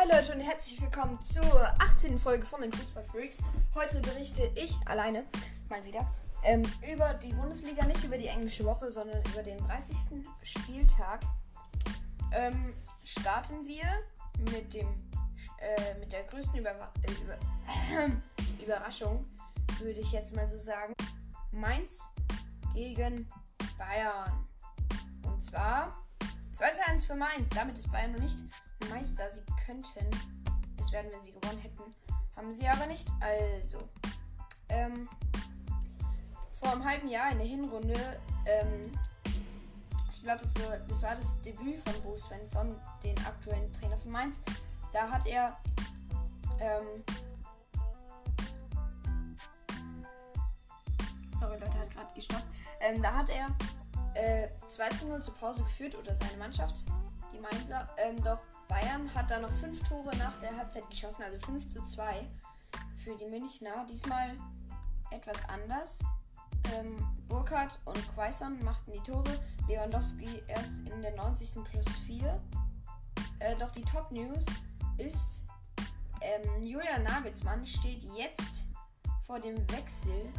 Hi Leute und herzlich willkommen zur 18. Folge von den Fußball Freaks. Heute berichte ich alleine mal wieder ähm, über die Bundesliga, nicht über die englische Woche, sondern über den 30. Spieltag. Ähm, starten wir mit dem äh, mit der größten Überwa äh, über äh, Überraschung, würde ich jetzt mal so sagen. Mainz gegen Bayern. Und zwar 2 zu 1 für Mainz. Damit ist Bayern noch nicht Meister. Sie könnten es werden, wenn sie gewonnen hätten. Haben sie aber nicht. Also, ähm, vor einem halben Jahr in der Hinrunde, ähm, ich glaube, das, das, war das Debüt von Bo Svensson, den aktuellen Trainer von Mainz. Da hat er ähm, sorry Leute, hat gerade gestoppt. Ähm, da hat er äh, 2 zu 0 zur Pause geführt oder seine Mannschaft, die Mainzer. Ähm, doch Bayern hat da noch 5 Tore nach der Halbzeit geschossen, also 5 zu 2 für die Münchner. Diesmal etwas anders. Ähm, Burkhardt und Quaison machten die Tore. Lewandowski erst in der 90. plus 4. Äh, doch die Top News ist, ähm, Julian Nagelsmann steht jetzt vor dem Wechsel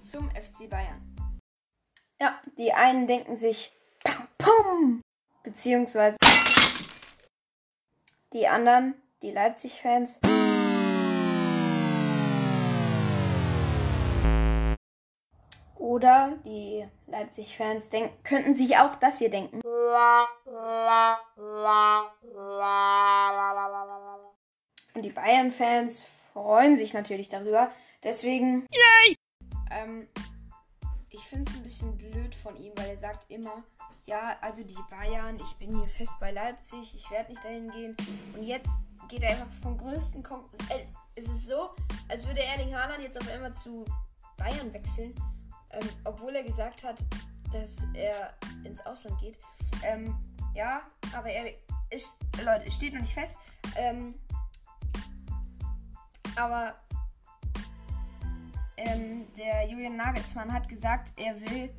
zum FC Bayern. Ja, die einen denken sich, pum, beziehungsweise die anderen, die Leipzig-Fans, oder die Leipzig-Fans denken, könnten sich auch das hier denken. Und die Bayern-Fans freuen sich natürlich darüber. Deswegen. Yay! Ähm, ich finde es ein bisschen blöd von ihm, weil er sagt immer, ja, also die Bayern, ich bin hier fest bei Leipzig, ich werde nicht dahin gehen. Und jetzt geht er einfach vom größten Kom äh, Es ist so, als würde Erling Haaland jetzt auf einmal zu Bayern wechseln, ähm, obwohl er gesagt hat, dass er ins Ausland geht. Ähm, ja, aber er ist, Leute, es steht noch nicht fest. Ähm, aber ähm, der Julian Nagelsmann hat gesagt, er will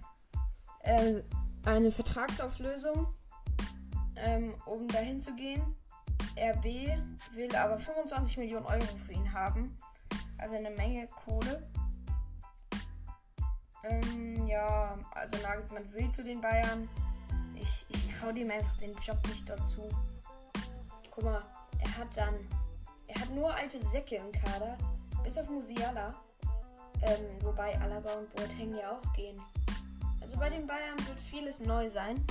äh, eine Vertragsauflösung, ähm, um dahin zu gehen. RB will aber 25 Millionen Euro für ihn haben. Also eine Menge Kohle. Ähm, ja, also Nagelsmann will zu den Bayern. Ich, ich traue dem einfach den Job nicht dazu. Guck mal, er hat dann. Er hat nur alte Säcke im Kader. Bis auf Musiala. Ähm, wobei Alaba und Boateng ja auch gehen. Also bei den Bayern wird vieles neu sein.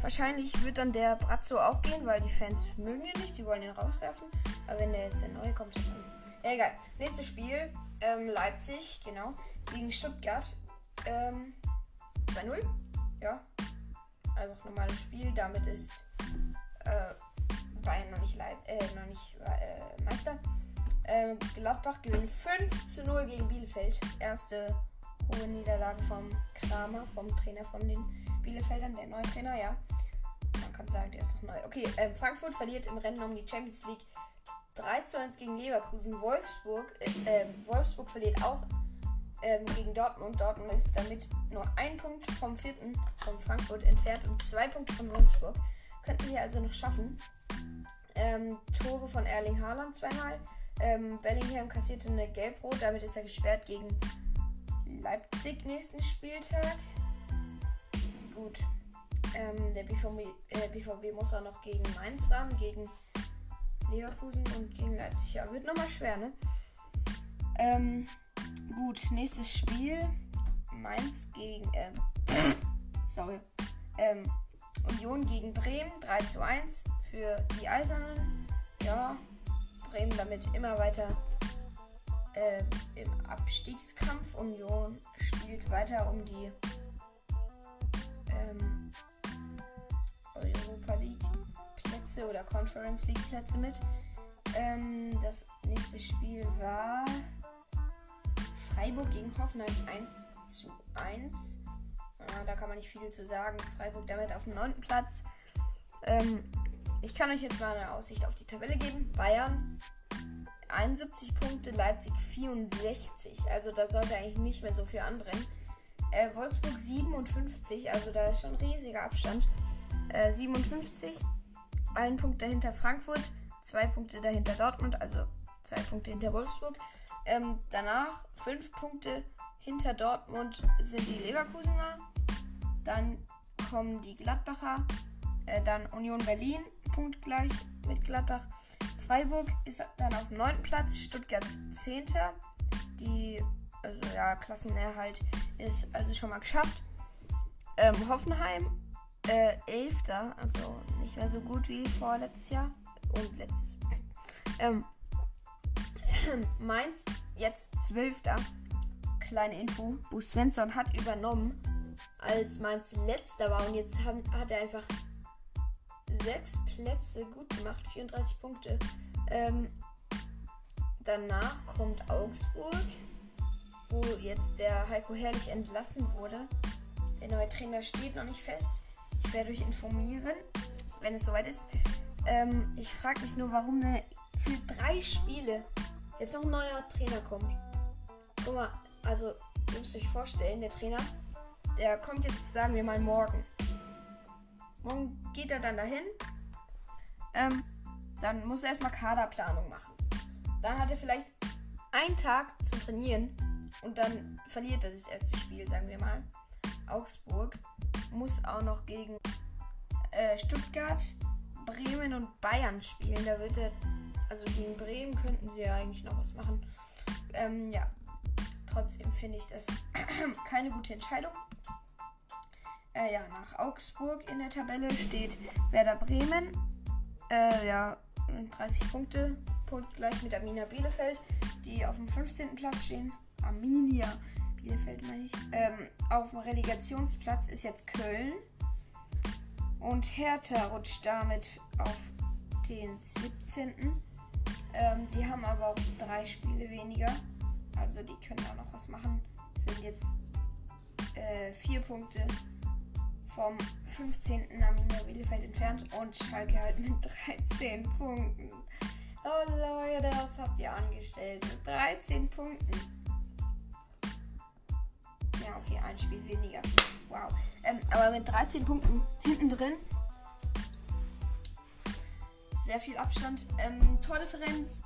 Wahrscheinlich wird dann der Brazzo auch gehen, weil die Fans mögen ihn nicht, die wollen ihn rauswerfen. Aber wenn der jetzt der neue kommt, dann. Ja, egal. Nächstes Spiel, ähm, Leipzig, genau, gegen Stuttgart. Ähm, 2-0. Ja. Einfach normales Spiel. Damit ist äh, Bayern noch nicht, Leib äh, noch nicht äh, Meister. Ähm, Gladbach gewinnt 5 zu 0 gegen Bielefeld. Erste hohe Niederlage vom Kramer, vom Trainer von den Bielefeldern, der neue Trainer, ja. Man kann sagen, der ist doch neu. Okay, äh, Frankfurt verliert im Rennen um die Champions League 3 zu 1 gegen Leverkusen. Wolfsburg, äh, ähm, Wolfsburg verliert auch ähm, gegen Dortmund. Dortmund ist damit nur ein Punkt vom vierten von Frankfurt entfernt und zwei Punkte von Wolfsburg. Könnten sie also noch schaffen. Ähm, Tore von Erling Haaland zweimal. Ähm, Bellingham kassierte eine Gelbrot, damit ist er gesperrt gegen Leipzig nächsten Spieltag. Gut. Ähm, der BVB, äh, BVB muss auch noch gegen Mainz ran, gegen Leverkusen und gegen Leipzig. Ja, wird nochmal schwer, ne? Ähm, gut, nächstes Spiel. Mainz gegen, ähm, sorry. Ähm, Union gegen Bremen, 3 zu 1 für die Eisernen. Ja, Bremen damit immer weiter äh, im Abstiegskampf. Union spielt weiter um die ähm, Europa League Plätze oder Conference League Plätze mit. Ähm, das nächste Spiel war Freiburg gegen Hoffenheim 1 zu 1. Äh, da kann man nicht viel zu sagen. Freiburg damit auf dem 9. Platz. Ähm, ich kann euch jetzt mal eine Aussicht auf die Tabelle geben. Bayern 71 Punkte, Leipzig 64. Also da sollte eigentlich nicht mehr so viel anbrennen. Äh, Wolfsburg 57, also da ist schon riesiger Abstand. Äh, 57. Ein Punkt dahinter Frankfurt zwei Punkte dahinter Dortmund, also zwei Punkte hinter Wolfsburg. Ähm, danach fünf Punkte hinter Dortmund sind die Leverkusener. Dann kommen die Gladbacher. Äh, dann Union Berlin, punktgleich mit Gladbach. Freiburg ist dann auf dem 9. Platz, Stuttgart 10. Die, also ja, Klassenerhalt ist also schon mal geschafft. Ähm, Hoffenheim, äh, 11. Also nicht mehr so gut wie vor letztes Jahr. Und letztes. Ähm, Mainz jetzt 12. Kleine Info. Bo Svensson hat übernommen, als Mainz letzter war. Und jetzt haben, hat er einfach sechs Plätze gut gemacht. 34 Punkte. Ähm, danach kommt Augsburg, wo jetzt der Heiko Herrlich entlassen wurde. Der neue Trainer steht noch nicht fest. Ich werde euch informieren, wenn es soweit ist. Ähm, ich frage mich nur, warum eine, für drei Spiele jetzt noch ein neuer Trainer kommt. Guck mal, also ihr müsst euch vorstellen, der Trainer, der kommt jetzt, sagen wir mal, morgen. Morgen geht er dann dahin. Ähm, dann muss er erstmal Kaderplanung machen. Dann hat er vielleicht einen Tag zum Trainieren und dann verliert er das erste Spiel, sagen wir mal. Augsburg muss auch noch gegen äh, Stuttgart, Bremen und Bayern spielen. Da wird er, also gegen Bremen könnten sie ja eigentlich noch was machen. Ähm, ja, trotzdem finde ich das keine gute Entscheidung. Äh, ja, nach Augsburg in der Tabelle steht Werder Bremen. Äh, ja, 30 Punkte, Punkt gleich mit Arminia Bielefeld, die auf dem 15. Platz stehen. Arminia Bielefeld meine ich. Ähm, auf dem Relegationsplatz ist jetzt Köln. Und Hertha rutscht damit auf den 17. Ähm, die haben aber auch drei Spiele weniger. Also die können da noch was machen. Sind jetzt äh, vier Punkte vom 15. Arminia Bielefeld entfernt und Schalke halt mit 13 Punkten. Oh Leute, was habt ihr angestellt? Mit 13 Punkten. Ja, okay, ein Spiel weniger. Wow. Ähm, aber mit 13 Punkten hinten drin. Sehr viel Abstand. Ähm, Tordifferenz.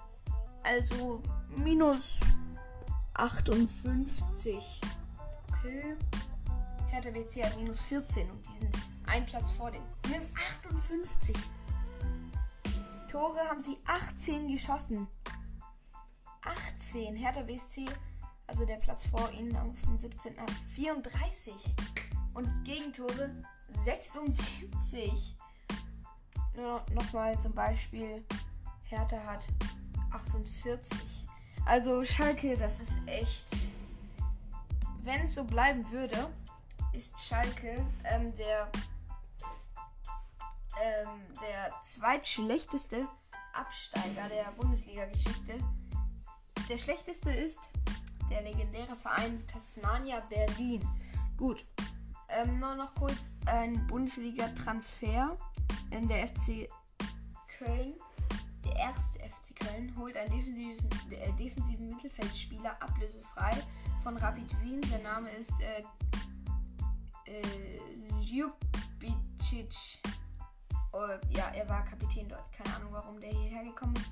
Also minus 58. Okay. Hertha BSC hat minus 14 und die sind ein Platz vor dem. Minus 58. Tore haben sie 18 geschossen. 18. Hertha BSC, also der Platz vor ihnen auf dem 17. 34. Und Gegentore 76. Nochmal zum Beispiel, Hertha hat 48. Also Schalke, das ist echt. Wenn es so bleiben würde, ist Schalke ähm, der, ähm, der zweitschlechteste Absteiger der Bundesliga-Geschichte. Der schlechteste ist der legendäre Verein Tasmania Berlin. Gut. Ähm, nur noch kurz ein Bundesliga-Transfer in der FC Köln. Der erste FC Köln holt einen defensiven, äh, defensiven Mittelfeldspieler ablösefrei von Rapid Wien. Der Name ist äh, äh, Ljubicic. Oh, ja, er war Kapitän dort. Keine Ahnung, warum der hierher gekommen ist.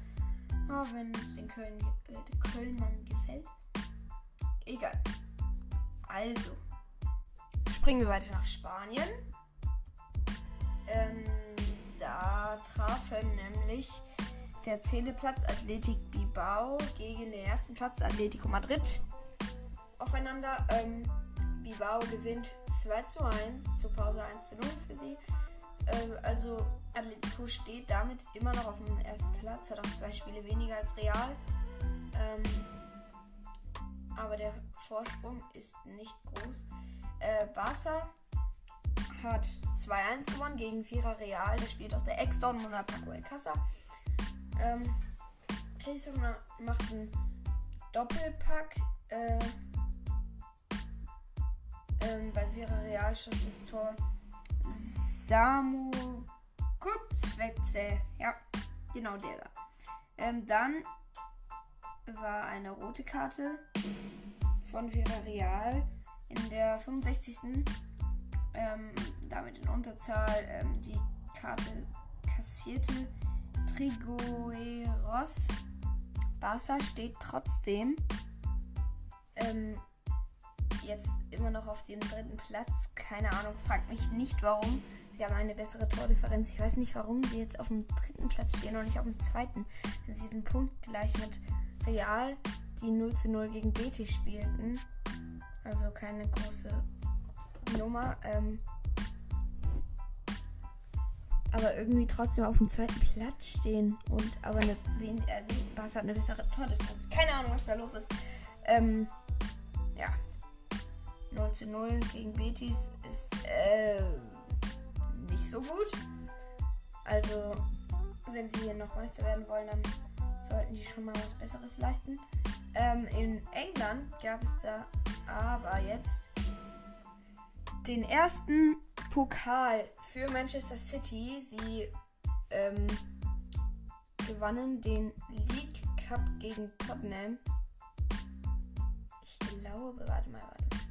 Oh, wenn es den Köln, äh, Kölnern gefällt. Egal. Also, springen wir weiter nach Spanien. Ähm, da trafen nämlich der 10. Platz Athletic Bilbao gegen den ersten Platz Atletico Madrid aufeinander. Ähm, Bilbao gewinnt 2 zu 1, zur Pause 1 zu 0 für sie. Ähm, also Atletico steht damit immer noch auf dem ersten Platz, hat auch zwei Spiele weniger als Real. Ähm, aber der Vorsprung ist nicht groß. Äh, Barca hat 2-1 gewonnen gegen Vierer Real. Da spielt auch der Ex-Dortmunder Paco Alcázar. Ähm, Cristiano macht einen Doppelpack. Äh, ähm, bei Vera Real schoss das Tor Samu Kutzwetze. Ja, genau der da. Ähm, dann war eine rote Karte von Vera Real in der 65. Ähm, damit in Unterzahl ähm, die Karte kassierte Trigueros. Barca steht trotzdem ähm, jetzt immer noch auf dem dritten Platz. Keine Ahnung, fragt mich nicht warum. Sie haben eine bessere Tordifferenz. Ich weiß nicht, warum sie jetzt auf dem dritten Platz stehen und nicht auf dem zweiten. Denn sie sind punktgleich mit Real, die 0 zu 0 gegen Betis spielten. Also keine große Nummer. Ähm, aber irgendwie trotzdem auf dem zweiten Platz stehen und aber eine also Barca hat eine bessere Tordifferenz. Keine Ahnung, was da los ist. Ähm. 0 zu 0 gegen Betis ist äh, nicht so gut. Also, wenn sie hier noch Meister werden wollen, dann sollten die schon mal was Besseres leisten. Ähm, in England gab es da aber jetzt den ersten Pokal für Manchester City. Sie ähm, gewannen den League Cup gegen Tottenham. Ich glaube, warte mal, warte mal.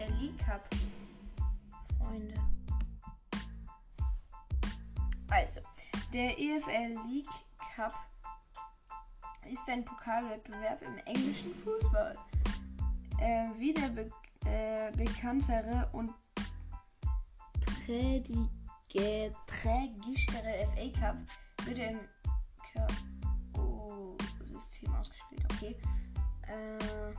Der League Cup? Freunde. Also, der EFL League Cup ist ein Pokalwettbewerb im englischen Fußball. Äh, wie der be äh, bekanntere und trägischere FA Cup wird im K.O.-System ausgespielt. Okay. Äh,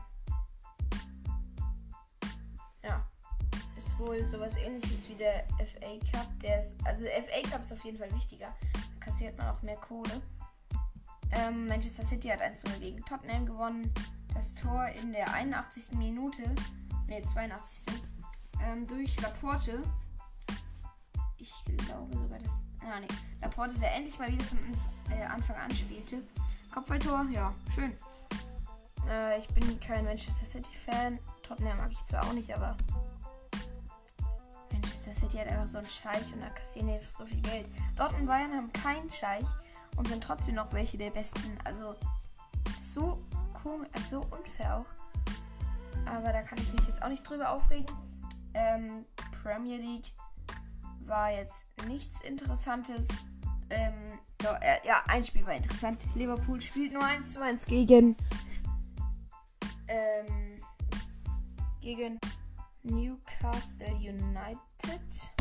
Ist wohl sowas ähnliches wie der FA Cup. Der ist, also der FA Cup ist auf jeden Fall wichtiger. Da kassiert man auch mehr Kohle. Ähm, Manchester City hat 1 gegen Tottenham gewonnen. Das Tor in der 81. Minute, ne, 82. Ähm, durch Laporte. Ich glaube sogar, dass. Ah, ne. Laporte, der endlich mal wieder von äh, Anfang an spielte. Kopfballtor, ja, schön. Äh, ich bin kein Manchester City-Fan. Tottenham mag ich zwar auch nicht, aber. Manchester City hat einfach so einen Scheich und da kassieren die einfach so viel Geld. Dortmund Bayern haben keinen Scheich und sind trotzdem noch welche der besten. Also so komisch, also so unfair auch. Aber da kann ich mich jetzt auch nicht drüber aufregen. Ähm, Premier League war jetzt nichts Interessantes. Ähm, ja, äh, ja, ein Spiel war interessant. Liverpool spielt nur 1 zu 1 gegen ähm, gegen Newcastle United.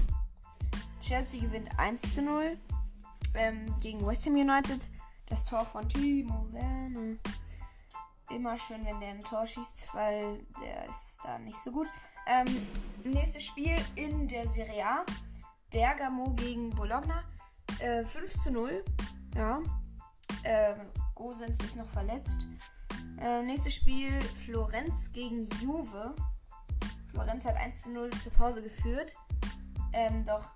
Chelsea gewinnt 1 zu 0 ähm, gegen West Ham United. Das Tor von Timo Werner. Immer schön, wenn der ein Tor schießt, weil der ist da nicht so gut. Ähm, nächstes Spiel in der Serie A. Bergamo gegen Bologna. Äh, 5 zu 0. Ja. Äh, Gosens ist noch verletzt. Äh, nächstes Spiel Florenz gegen Juve. Florenz hat 1 zu 0 zur Pause geführt. Ähm, doch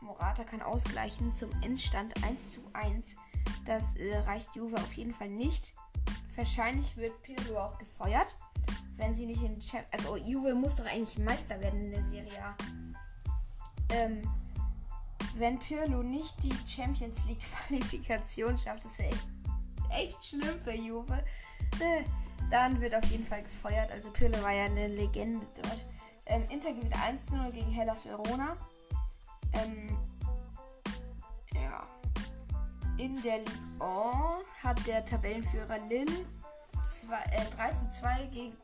Morata kann ausgleichen zum Endstand 1 zu 1. Das äh, reicht Juve auf jeden Fall nicht. Wahrscheinlich wird Pirlo auch gefeuert, wenn sie nicht in Champ Also Juve muss doch eigentlich Meister werden in der Serie A. Ähm, wenn Pirlo nicht die Champions League Qualifikation schafft, das wäre echt, echt schlimm für Juve. Dann wird auf jeden Fall gefeuert. Also Pirlo war ja eine Legende dort. Ähm, Inter gewinnt 1-0 gegen Hellas Verona. Ähm, ja. In der Ligue 1 hat der Tabellenführer Lille zwei, äh, 3 zu 2 gegen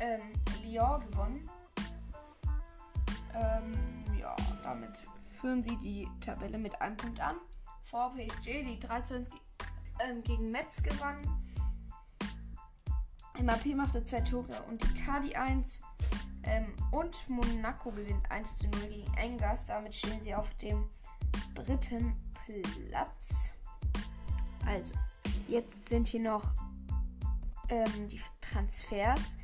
ähm, Lyon gewonnen. Ähm, ja, damit führen sie die Tabelle mit einem Punkt an. Vor PSG, die 3 zu 1 ähm, gegen Metz gewann. MAP machte zwei Tore und die Cardi 1. Ähm, und Monaco gewinnt 1 zu 0 gegen Engers. Damit stehen sie auf dem dritten Platz. Also, jetzt sind hier noch ähm, die Transfers.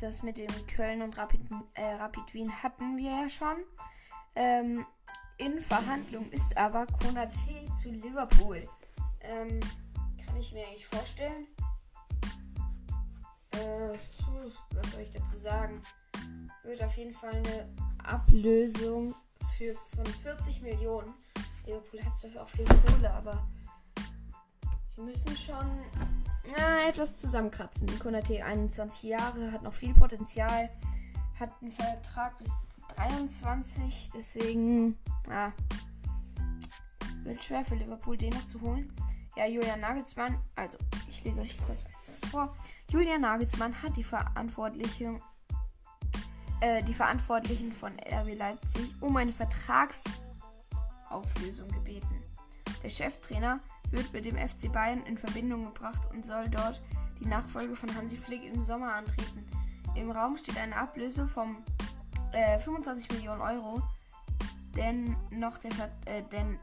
Das mit dem Köln und Rapid, äh, Rapid Wien hatten wir ja schon. Ähm, in Verhandlung ist aber Konate zu Liverpool. Ähm, kann ich mir eigentlich vorstellen. Äh, was soll ich dazu sagen? Wird auf jeden Fall eine Ablösung für von 40 Millionen. Liverpool hat zwar auch viel Kohle, aber sie müssen schon na, etwas zusammenkratzen. Konate 21 Jahre, hat noch viel Potenzial, hat einen Vertrag bis 23. Deswegen, ja, wird schwer für Liverpool den noch zu holen. Ja, Julian Nagelsmann, also ich lese euch kurz was vor. Julian Nagelsmann hat die Verantwortlichen, äh, die Verantwortlichen von RB Leipzig um eine Vertragsauflösung gebeten. Der Cheftrainer wird mit dem FC Bayern in Verbindung gebracht und soll dort die Nachfolge von Hansi Flick im Sommer antreten. Im Raum steht eine Ablöse von äh, 25 Millionen Euro, denn noch der, äh, denn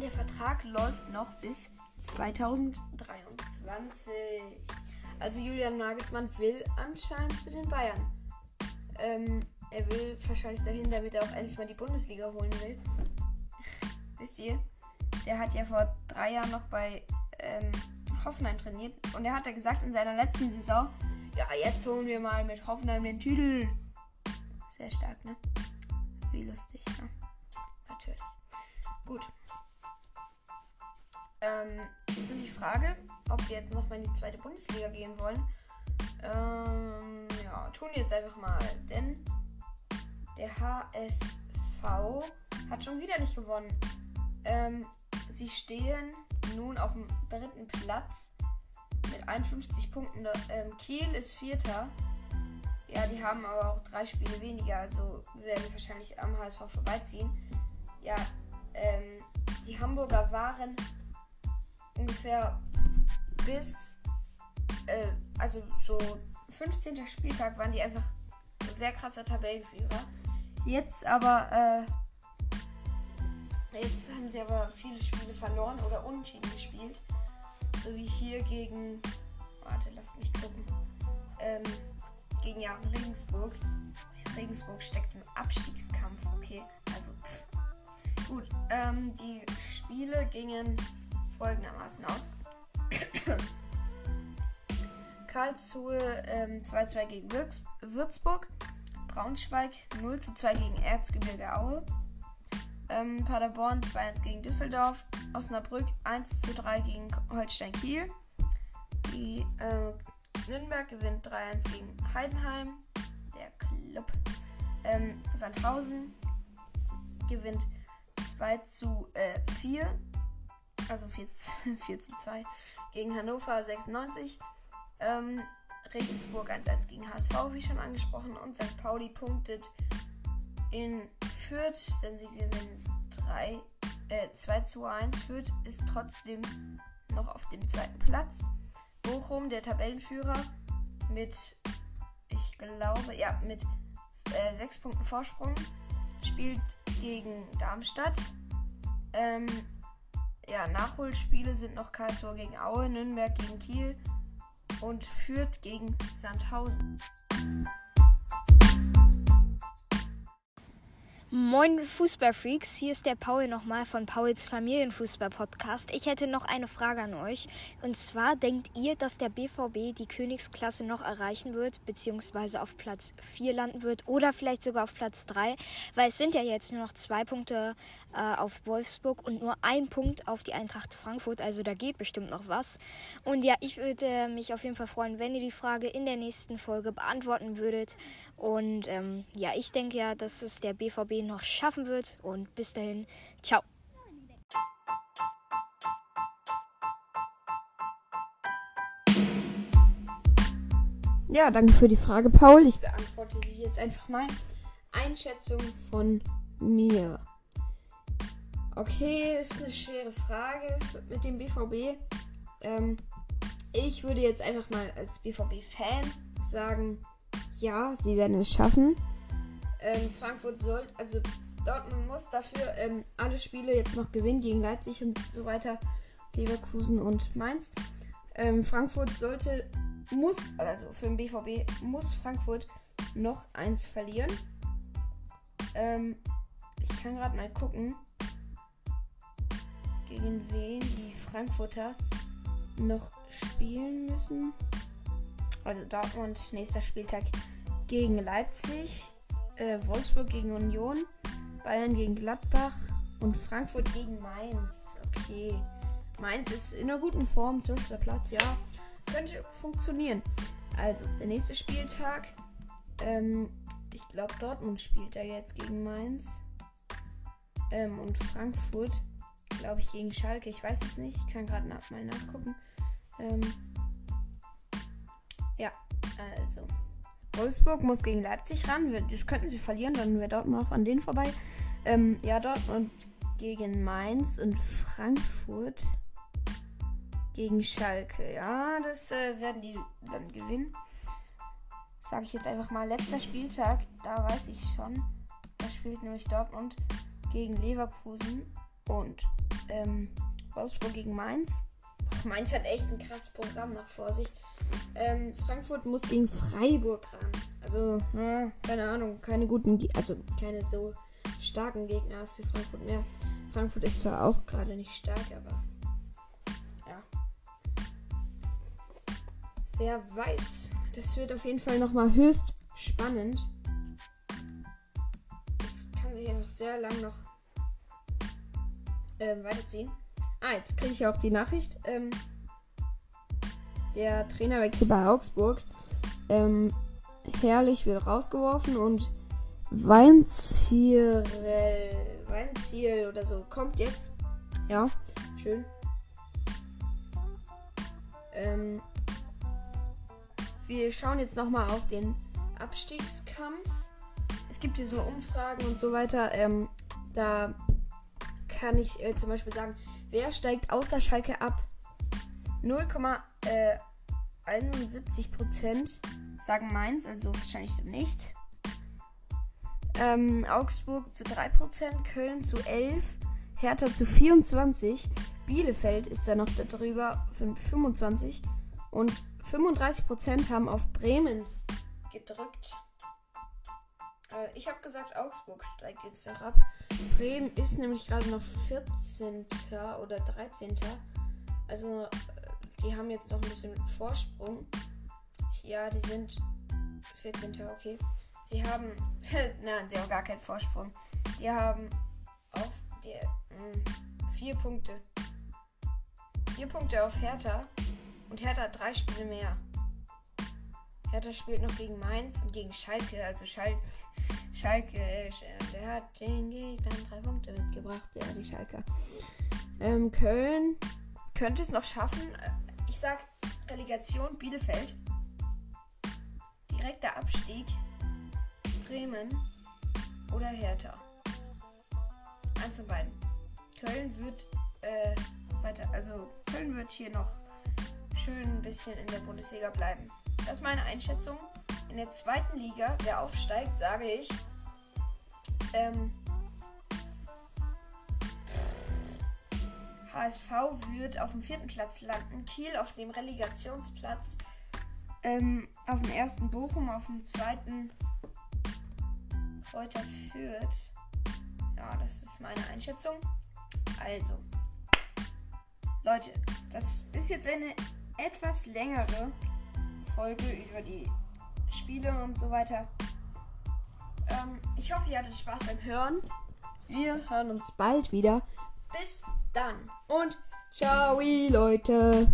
der Vertrag läuft noch bis 2023. Also Julian Nagelsmann will anscheinend zu den Bayern. Ähm, er will wahrscheinlich dahin, damit er auch endlich mal die Bundesliga holen will. Wisst ihr? Der hat ja vor drei Jahren noch bei ähm, Hoffenheim trainiert und er hat ja gesagt in seiner letzten Saison, ja, jetzt holen wir mal mit Hoffenheim den Titel. Sehr stark, ne? Wie lustig, ne? Natürlich. Gut. Ähm, jetzt nur die Frage, ob wir jetzt noch mal in die zweite Bundesliga gehen wollen. Ähm, ja, tun jetzt einfach mal, denn der HSV hat schon wieder nicht gewonnen. Ähm, sie stehen nun auf dem dritten Platz mit 51 Punkten. Ähm, Kiel ist Vierter. Ja, die haben aber auch drei Spiele weniger, also werden wahrscheinlich am HSV vorbeiziehen. Ja, ähm, die Hamburger waren ungefähr bis, äh, also so 15. Spieltag waren die einfach sehr krasser Tabellenführer. Jetzt aber, äh, jetzt haben sie aber viele Spiele verloren oder unentschieden gespielt. So wie hier gegen, warte, lasst mich gucken, ähm, gegen ja Regensburg. Regensburg steckt im Abstiegskampf, okay, also pff. Gut, ähm, die Spiele gingen folgendermaßen aus. Karlsruhe ähm, 2-2 gegen Würz Würzburg. Braunschweig 0 2 gegen Erzgebirge Aue. Ähm, Paderborn 2-1 gegen Düsseldorf. Osnabrück 1 3 gegen Holstein Kiel. Die, äh, Nürnberg gewinnt 3-1 gegen Heidenheim. Der Club. Ähm, Sandhausen gewinnt 2 zu äh, 4 also 4 zu, 4 zu 2 gegen Hannover 96. Ähm, Regensburg 1-1 gegen HSV, wie schon angesprochen. Und St. Pauli punktet in Fürth, denn sie gewinnen 3, äh, 2 zu 1. Fürth ist trotzdem noch auf dem zweiten Platz. Bochum, der Tabellenführer, mit, ich glaube, ja, mit äh, 6 Punkten Vorsprung, spielt gegen Darmstadt. Ähm, ja, Nachholspiele sind noch Karlsruhe gegen Aue, Nürnberg gegen Kiel und Fürth gegen Sandhausen. Moin Fußballfreaks, hier ist der Paul nochmal von Pauls Familienfußball-Podcast. Ich hätte noch eine Frage an euch. Und zwar, denkt ihr, dass der BVB die Königsklasse noch erreichen wird, beziehungsweise auf Platz 4 landen wird oder vielleicht sogar auf Platz 3? Weil es sind ja jetzt nur noch zwei Punkte äh, auf Wolfsburg und nur ein Punkt auf die Eintracht Frankfurt. Also da geht bestimmt noch was. Und ja, ich würde mich auf jeden Fall freuen, wenn ihr die Frage in der nächsten Folge beantworten würdet. Und ähm, ja, ich denke ja, dass es der BVB noch schaffen wird. Und bis dahin, ciao. Ja, danke für die Frage, Paul. Ich beantworte sie jetzt einfach mal. Einschätzung von mir. Okay, ist eine schwere Frage mit dem BVB. Ähm, ich würde jetzt einfach mal als BVB-Fan sagen, ja, sie werden es schaffen. Ähm, Frankfurt soll, also Dortmund muss dafür ähm, alle Spiele jetzt noch gewinnen gegen Leipzig und so weiter, Leverkusen und Mainz. Ähm, Frankfurt sollte, muss, also für den BVB muss Frankfurt noch eins verlieren. Ähm, ich kann gerade mal gucken, gegen wen die Frankfurter noch spielen müssen. Also Dortmund nächster Spieltag gegen Leipzig, äh, Wolfsburg gegen Union, Bayern gegen Gladbach und Frankfurt gegen Mainz. Okay. Mainz ist in einer guten Form, 12. Platz, ja. Könnte funktionieren. Also, der nächste Spieltag. Ähm, Ich glaube, Dortmund spielt da jetzt gegen Mainz. Ähm, und Frankfurt, glaube ich, gegen Schalke. Ich weiß es nicht. Ich kann gerade nach, mal nachgucken. Ähm, ja, also. Wolfsburg muss gegen Leipzig ran. Das könnten sie verlieren, dann wäre Dortmund auch an denen vorbei. Ähm, ja, Dortmund gegen Mainz und Frankfurt gegen Schalke. Ja, das äh, werden die dann gewinnen. Sage ich jetzt einfach mal. Letzter Spieltag, da weiß ich schon. Da spielt nämlich Dortmund gegen Leverkusen und ähm, Wolfsburg gegen Mainz. Ach, Mainz hat echt ein krasses Programm noch vor sich. Ähm, Frankfurt muss gegen Freiburg ran. Also, ja, keine Ahnung, keine guten, also keine so starken Gegner für Frankfurt mehr. Frankfurt ist zwar auch gerade nicht stark, aber ja. Wer weiß. Das wird auf jeden Fall nochmal höchst spannend. Das kann sich ja noch sehr lang noch äh, weiterziehen. Ah, jetzt kriege ich auch die Nachricht. Ähm, der Trainerwechsel bei Augsburg. Ähm, Herrlich wird rausgeworfen und Weinziel, Weinziel oder so kommt jetzt. Ja, schön. Ähm, wir schauen jetzt nochmal auf den Abstiegskampf. Es gibt hier so Umfragen und so weiter. Ähm, da kann ich äh, zum Beispiel sagen, wer steigt aus der Schalke ab? 0,71 Prozent sagen Mainz, also wahrscheinlich nicht. Ähm, Augsburg zu 3%, Köln zu 11%, Hertha zu 24%, Bielefeld ist da noch darüber für 25% und 35% haben auf Bremen gedrückt. Äh, ich habe gesagt, Augsburg steigt jetzt noch ab. Bremen ist nämlich gerade noch 14. oder 13. Also äh, die haben jetzt noch ein bisschen Vorsprung. Ja, die sind 14. Okay. Sie haben. Nein, die haben gar keinen Vorsprung. Die haben auf mh, hm, vier Punkte. Vier Punkte auf Hertha. Und Hertha hat drei Spiele mehr. Hertha spielt noch gegen Mainz und gegen Schalke. Also Schalke, Schalke, äh, der hat den Gegnern drei Punkte mitgebracht, ja, die Schalke. Ähm, Köln könnte es noch schaffen. Ich sag Relegation Bielefeld direkter Abstieg Bremen oder Hertha. Eins von beiden. Köln wird äh, weiter, also Köln wird hier noch schön ein bisschen in der Bundesliga bleiben. Das ist meine Einschätzung. In der zweiten Liga, wer aufsteigt, sage ich. Ähm, HSV wird auf dem vierten Platz landen, Kiel auf dem Relegationsplatz ähm, auf dem ersten Bochum, auf dem zweiten Kräuter führt. Ja, das ist meine Einschätzung. Also, Leute, das ist jetzt eine etwas längere Folge über die Spiele und so weiter. Ähm, ich hoffe, ihr hattet Spaß beim Hören. Wir hören uns bald wieder. Bis dann und ciao, Leute.